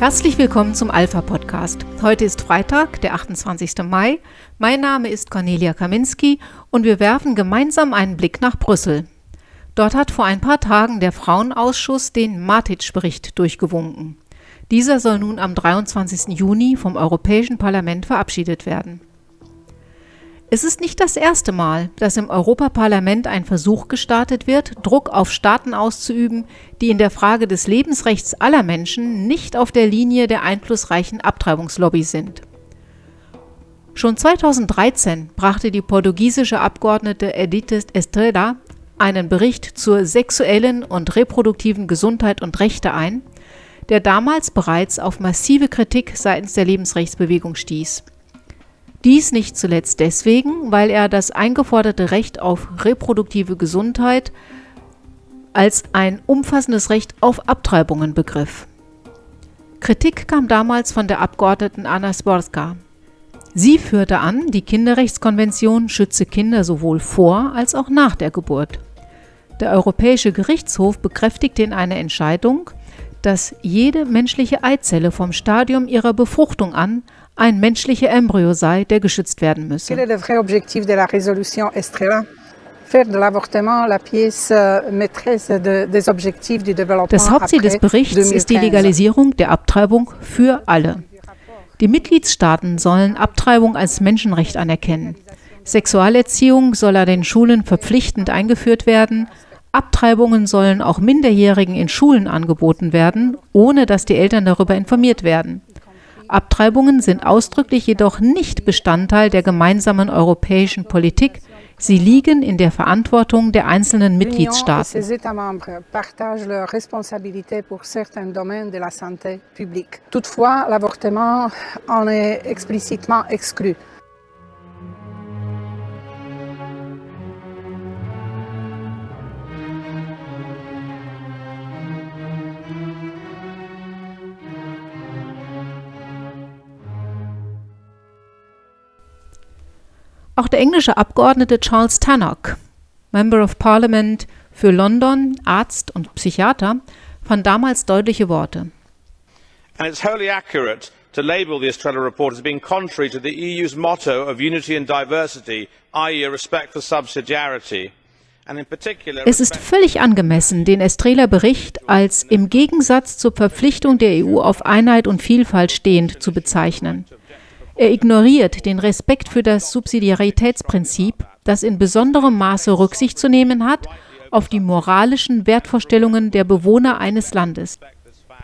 Herzlich willkommen zum Alpha Podcast. Heute ist Freitag, der 28. Mai. Mein Name ist Cornelia Kaminski und wir werfen gemeinsam einen Blick nach Brüssel. Dort hat vor ein paar Tagen der Frauenausschuss den Matic-Bericht durchgewunken. Dieser soll nun am 23. Juni vom Europäischen Parlament verabschiedet werden. Es ist nicht das erste Mal, dass im Europaparlament ein Versuch gestartet wird, Druck auf Staaten auszuüben, die in der Frage des Lebensrechts aller Menschen nicht auf der Linie der einflussreichen Abtreibungslobby sind. Schon 2013 brachte die portugiesische Abgeordnete Edith Estrela einen Bericht zur sexuellen und reproduktiven Gesundheit und Rechte ein, der damals bereits auf massive Kritik seitens der Lebensrechtsbewegung stieß. Dies nicht zuletzt deswegen, weil er das eingeforderte Recht auf reproduktive Gesundheit als ein umfassendes Recht auf Abtreibungen begriff. Kritik kam damals von der Abgeordneten Anna Sporska. Sie führte an, die Kinderrechtskonvention schütze Kinder sowohl vor als auch nach der Geburt. Der Europäische Gerichtshof bekräftigte in einer Entscheidung, dass jede menschliche Eizelle vom Stadium ihrer Befruchtung an ein menschlicher Embryo sei, der geschützt werden müsse. Euh, das Hauptziel des Berichts ist die Legalisierung der Abtreibung für alle. Die Mitgliedstaaten sollen Abtreibung als Menschenrecht anerkennen. Sexualerziehung soll an den Schulen verpflichtend eingeführt werden. Abtreibungen sollen auch Minderjährigen in Schulen angeboten werden, ohne dass die Eltern darüber informiert werden. Abtreibungen sind ausdrücklich jedoch nicht Bestandteil der gemeinsamen europäischen Politik. Sie liegen in der Verantwortung der einzelnen Mitgliedstaaten. Toutefois, l'avortement en est explicitement exclu. Auch der englische Abgeordnete Charles Tannock, Member of Parliament für London, Arzt und Psychiater, fand damals deutliche Worte. And it's wholly accurate to label the Estrella report as being contrary to the EU's motto of unity and diversity, i.e. respect for subsidiarity. Es ist völlig angemessen, den Estrela-Bericht als im Gegensatz zur Verpflichtung der EU auf Einheit und Vielfalt stehend zu bezeichnen. Er ignoriert den Respekt für das Subsidiaritätsprinzip, das in besonderem Maße Rücksicht zu nehmen hat auf die moralischen Wertvorstellungen der Bewohner eines Landes.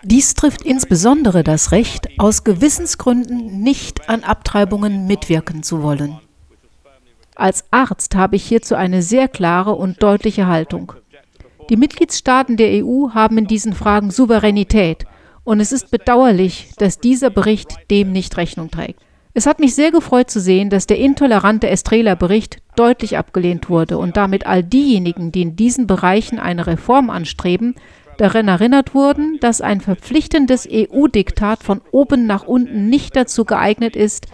Dies trifft insbesondere das Recht, aus Gewissensgründen nicht an Abtreibungen mitwirken zu wollen. Als Arzt habe ich hierzu eine sehr klare und deutliche Haltung. Die Mitgliedstaaten der EU haben in diesen Fragen Souveränität, und es ist bedauerlich, dass dieser Bericht dem nicht Rechnung trägt. Es hat mich sehr gefreut zu sehen, dass der intolerante Estrela-Bericht deutlich abgelehnt wurde und damit all diejenigen, die in diesen Bereichen eine Reform anstreben, daran erinnert wurden, dass ein verpflichtendes EU-Diktat von oben nach unten nicht dazu geeignet ist,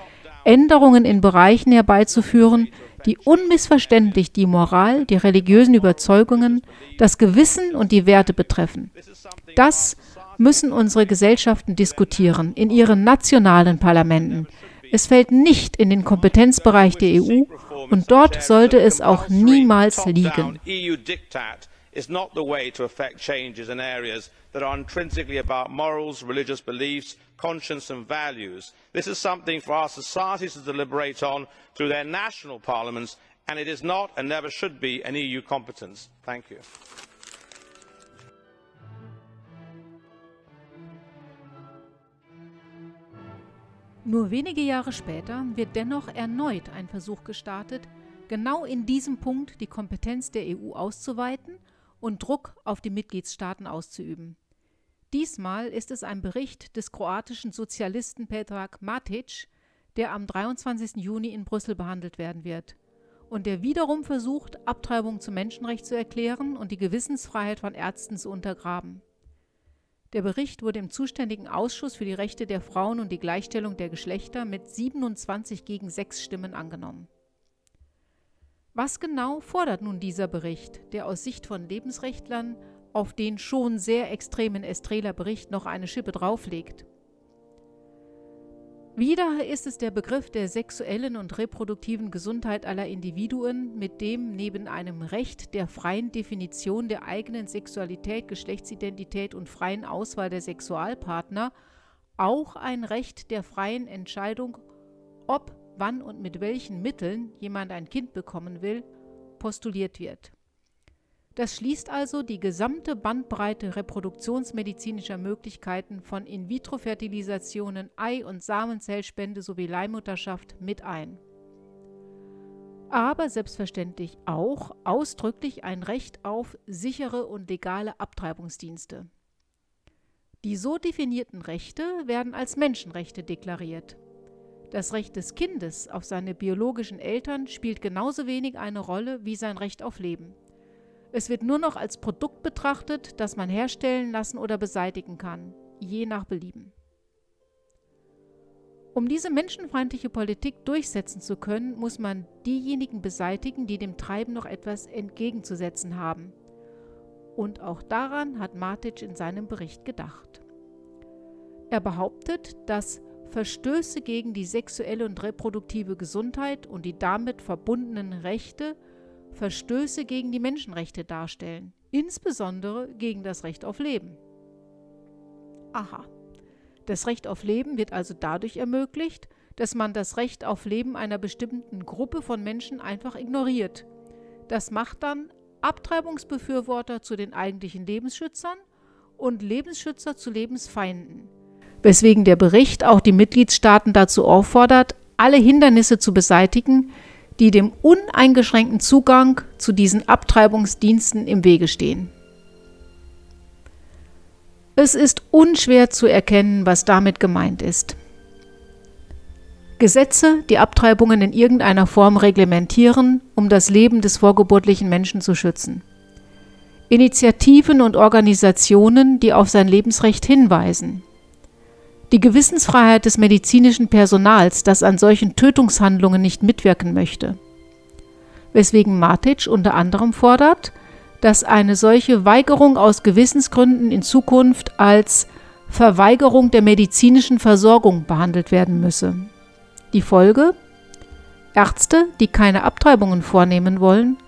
Änderungen in Bereichen herbeizuführen, die unmissverständlich die Moral, die religiösen Überzeugungen, das Gewissen und die Werte betreffen. Das müssen unsere Gesellschaften diskutieren in ihren nationalen Parlamenten, es fällt nicht in den Kompetenzbereich der EU und dort sollte es auch niemals liegen. is not the way to effect changes in areas that are intrinsically about morals, religious beliefs, conscience and values. This is something for our societies to deliberate on through their national parliaments and it is not and never should be an EU competence. Thank you. Nur wenige Jahre später wird dennoch erneut ein Versuch gestartet, genau in diesem Punkt die Kompetenz der EU auszuweiten und Druck auf die Mitgliedstaaten auszuüben. Diesmal ist es ein Bericht des kroatischen Sozialisten Petrag Matic, der am 23. Juni in Brüssel behandelt werden wird und der wiederum versucht, Abtreibung zum Menschenrecht zu erklären und die Gewissensfreiheit von Ärzten zu untergraben. Der Bericht wurde im zuständigen Ausschuss für die Rechte der Frauen und die Gleichstellung der Geschlechter mit 27 gegen 6 Stimmen angenommen Was genau fordert nun dieser Bericht, der aus Sicht von Lebensrechtlern auf den schon sehr extremen Estreler Bericht noch eine Schippe drauflegt? Wieder ist es der Begriff der sexuellen und reproduktiven Gesundheit aller Individuen, mit dem neben einem Recht der freien Definition der eigenen Sexualität, Geschlechtsidentität und freien Auswahl der Sexualpartner auch ein Recht der freien Entscheidung, ob, wann und mit welchen Mitteln jemand ein Kind bekommen will, postuliert wird. Das schließt also die gesamte Bandbreite reproduktionsmedizinischer Möglichkeiten von In-vitro-Fertilisationen, Ei- und Samenzellspende sowie Leihmutterschaft mit ein. Aber selbstverständlich auch ausdrücklich ein Recht auf sichere und legale Abtreibungsdienste. Die so definierten Rechte werden als Menschenrechte deklariert. Das Recht des Kindes auf seine biologischen Eltern spielt genauso wenig eine Rolle wie sein Recht auf Leben. Es wird nur noch als Produkt betrachtet, das man herstellen lassen oder beseitigen kann, je nach Belieben. Um diese menschenfeindliche Politik durchsetzen zu können, muss man diejenigen beseitigen, die dem Treiben noch etwas entgegenzusetzen haben. Und auch daran hat Matic in seinem Bericht gedacht. Er behauptet, dass Verstöße gegen die sexuelle und reproduktive Gesundheit und die damit verbundenen Rechte Verstöße gegen die Menschenrechte darstellen, insbesondere gegen das Recht auf Leben. Aha. Das Recht auf Leben wird also dadurch ermöglicht, dass man das Recht auf Leben einer bestimmten Gruppe von Menschen einfach ignoriert. Das macht dann Abtreibungsbefürworter zu den eigentlichen Lebensschützern und Lebensschützer zu Lebensfeinden. Weswegen der Bericht auch die Mitgliedstaaten dazu auffordert, alle Hindernisse zu beseitigen, die dem uneingeschränkten Zugang zu diesen Abtreibungsdiensten im Wege stehen. Es ist unschwer zu erkennen, was damit gemeint ist. Gesetze, die Abtreibungen in irgendeiner Form reglementieren, um das Leben des vorgeburtlichen Menschen zu schützen. Initiativen und Organisationen, die auf sein Lebensrecht hinweisen, die Gewissensfreiheit des medizinischen Personals, das an solchen Tötungshandlungen nicht mitwirken möchte. Weswegen Matic unter anderem fordert, dass eine solche Weigerung aus Gewissensgründen in Zukunft als Verweigerung der medizinischen Versorgung behandelt werden müsse. Die Folge? Ärzte, die keine Abtreibungen vornehmen wollen,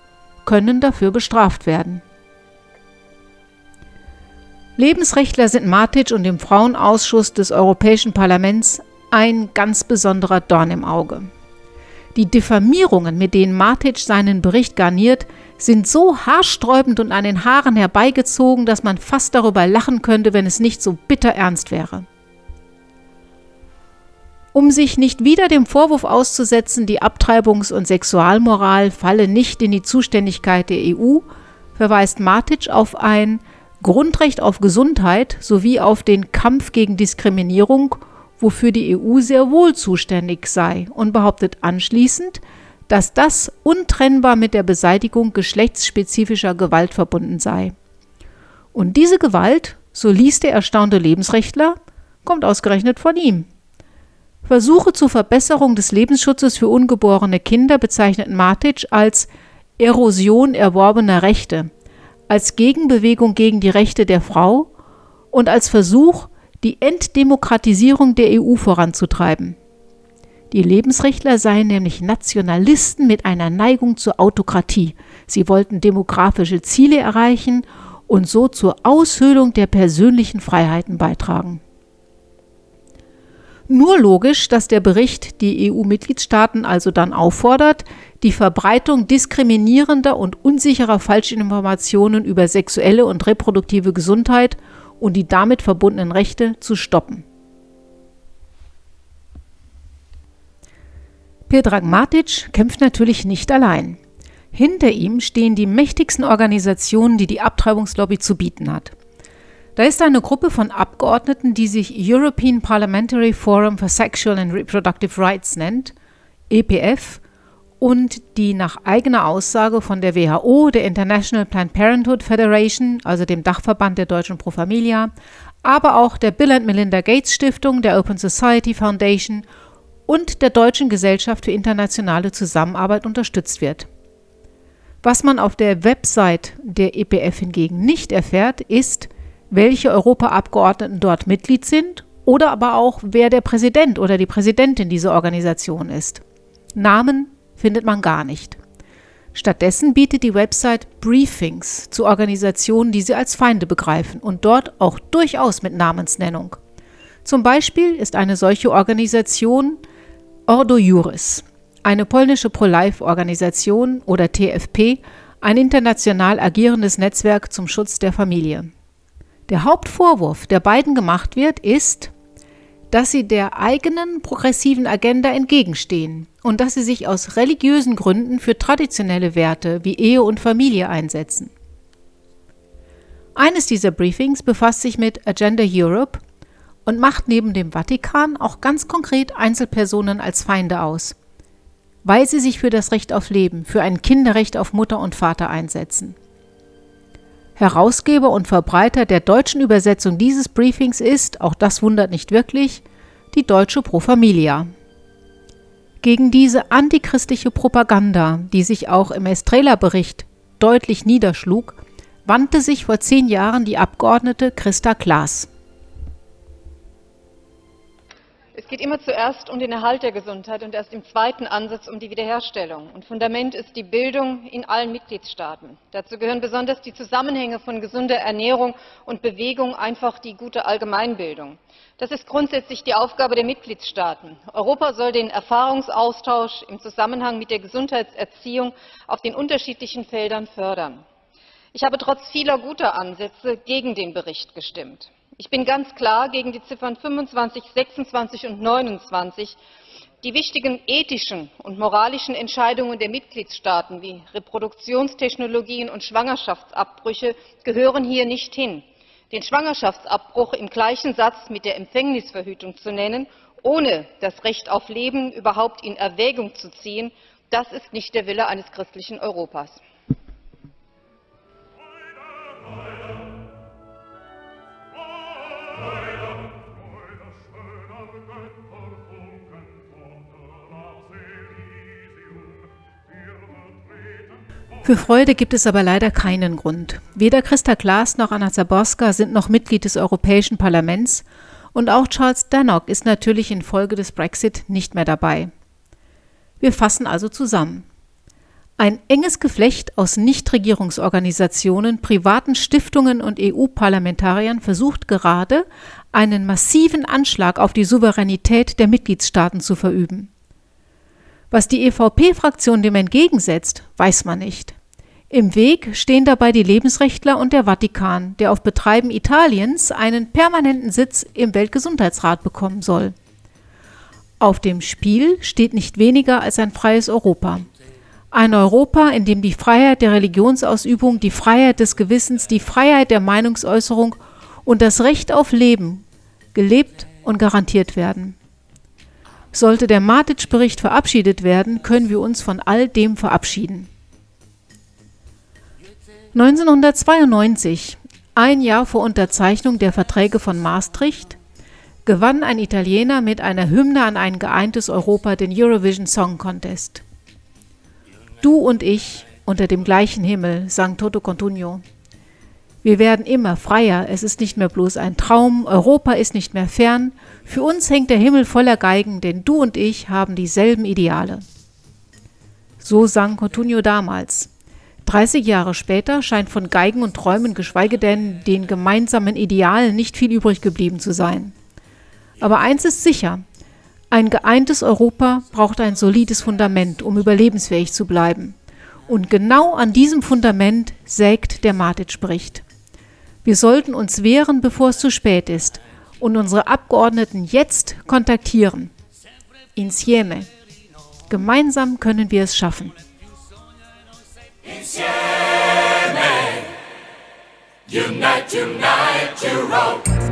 können dafür bestraft werden. Lebensrechtler sind Matic und dem Frauenausschuss des Europäischen Parlaments ein ganz besonderer Dorn im Auge. Die Diffamierungen, mit denen Matic seinen Bericht garniert, sind so haarsträubend und an den Haaren herbeigezogen, dass man fast darüber lachen könnte, wenn es nicht so bitter ernst wäre. Um sich nicht wieder dem Vorwurf auszusetzen, die Abtreibungs- und Sexualmoral falle nicht in die Zuständigkeit der EU, verweist Matic auf ein Grundrecht auf Gesundheit sowie auf den Kampf gegen Diskriminierung, wofür die EU sehr wohl zuständig sei, und behauptet anschließend, dass das untrennbar mit der Beseitigung geschlechtsspezifischer Gewalt verbunden sei. Und diese Gewalt, so liest der erstaunte Lebensrechtler, kommt ausgerechnet von ihm. Versuche zur Verbesserung des Lebensschutzes für ungeborene Kinder bezeichnet Matic als Erosion erworbener Rechte als Gegenbewegung gegen die Rechte der Frau und als Versuch, die Entdemokratisierung der EU voranzutreiben. Die Lebensrechtler seien nämlich Nationalisten mit einer Neigung zur Autokratie. Sie wollten demografische Ziele erreichen und so zur Aushöhlung der persönlichen Freiheiten beitragen. Nur logisch, dass der Bericht die EU-Mitgliedstaaten also dann auffordert, die Verbreitung diskriminierender und unsicherer Falschinformationen über sexuelle und reproduktive Gesundheit und die damit verbundenen Rechte zu stoppen. Pedrag Matic kämpft natürlich nicht allein. Hinter ihm stehen die mächtigsten Organisationen, die die Abtreibungslobby zu bieten hat. Da ist eine Gruppe von Abgeordneten, die sich European Parliamentary Forum for Sexual and Reproductive Rights nennt, EPF, und die nach eigener Aussage von der WHO, der International Planned Parenthood Federation, also dem Dachverband der Deutschen Pro Familia, aber auch der Bill and Melinda Gates Stiftung, der Open Society Foundation und der Deutschen Gesellschaft für internationale Zusammenarbeit unterstützt wird. Was man auf der Website der EPF hingegen nicht erfährt, ist, welche Europaabgeordneten dort Mitglied sind oder aber auch, wer der Präsident oder die Präsidentin dieser Organisation ist. Namen findet man gar nicht. Stattdessen bietet die Website Briefings zu Organisationen, die sie als Feinde begreifen und dort auch durchaus mit Namensnennung. Zum Beispiel ist eine solche Organisation Ordo Juris, eine polnische Pro-Life-Organisation oder TFP, ein international agierendes Netzwerk zum Schutz der Familie. Der Hauptvorwurf, der beiden gemacht wird, ist, dass sie der eigenen progressiven Agenda entgegenstehen und dass sie sich aus religiösen Gründen für traditionelle Werte wie Ehe und Familie einsetzen. Eines dieser Briefings befasst sich mit Agenda Europe und macht neben dem Vatikan auch ganz konkret Einzelpersonen als Feinde aus weil sie sich für das Recht auf Leben, für ein Kinderrecht auf Mutter und Vater einsetzen. Herausgeber und Verbreiter der deutschen Übersetzung dieses Briefings ist, auch das wundert nicht wirklich, die deutsche Pro Familia. Gegen diese antichristliche Propaganda, die sich auch im Estrela-Bericht deutlich niederschlug, wandte sich vor zehn Jahren die Abgeordnete Christa Klaas. Es geht immer zuerst um den Erhalt der Gesundheit und erst im zweiten Ansatz um die Wiederherstellung. Und Fundament ist die Bildung in allen Mitgliedstaaten. Dazu gehören besonders die Zusammenhänge von gesunder Ernährung und Bewegung, einfach die gute Allgemeinbildung. Das ist grundsätzlich die Aufgabe der Mitgliedstaaten. Europa soll den Erfahrungsaustausch im Zusammenhang mit der Gesundheitserziehung auf den unterschiedlichen Feldern fördern. Ich habe trotz vieler guter Ansätze gegen den Bericht gestimmt. Ich bin ganz klar gegen die Ziffern 25, 26 und 29. Die wichtigen ethischen und moralischen Entscheidungen der Mitgliedstaaten wie Reproduktionstechnologien und Schwangerschaftsabbrüche gehören hier nicht hin. Den Schwangerschaftsabbruch im gleichen Satz mit der Empfängnisverhütung zu nennen, ohne das Recht auf Leben überhaupt in Erwägung zu ziehen, das ist nicht der Wille eines christlichen Europas. Für Freude gibt es aber leider keinen Grund. Weder Christa Klaas noch Anna Zaborska sind noch Mitglied des Europäischen Parlaments und auch Charles Dannock ist natürlich infolge des Brexit nicht mehr dabei. Wir fassen also zusammen. Ein enges Geflecht aus Nichtregierungsorganisationen, privaten Stiftungen und EU-Parlamentariern versucht gerade, einen massiven Anschlag auf die Souveränität der Mitgliedstaaten zu verüben. Was die EVP-Fraktion dem entgegensetzt, weiß man nicht. Im Weg stehen dabei die Lebensrechtler und der Vatikan, der auf Betreiben Italiens einen permanenten Sitz im Weltgesundheitsrat bekommen soll. Auf dem Spiel steht nicht weniger als ein freies Europa. Ein Europa, in dem die Freiheit der Religionsausübung, die Freiheit des Gewissens, die Freiheit der Meinungsäußerung und das Recht auf Leben gelebt und garantiert werden. Sollte der Matic-Bericht verabschiedet werden, können wir uns von all dem verabschieden. 1992, ein Jahr vor Unterzeichnung der Verträge von Maastricht, gewann ein Italiener mit einer Hymne an ein geeintes Europa den Eurovision Song Contest. Du und ich unter dem gleichen Himmel, sang Toto Contugno. Wir werden immer freier, es ist nicht mehr bloß ein Traum, Europa ist nicht mehr fern, für uns hängt der Himmel voller Geigen, denn du und ich haben dieselben Ideale. So sang Cotugno damals. 30 Jahre später scheint von Geigen und Träumen, geschweige denn den gemeinsamen Idealen, nicht viel übrig geblieben zu sein. Aber eins ist sicher, ein geeintes Europa braucht ein solides Fundament, um überlebensfähig zu bleiben. Und genau an diesem Fundament sägt der Matic-Bericht. Wir sollten uns wehren, bevor es zu spät ist und unsere Abgeordneten jetzt kontaktieren. Insieme. Gemeinsam können wir es schaffen. Insieme. Unite, unite, Europe.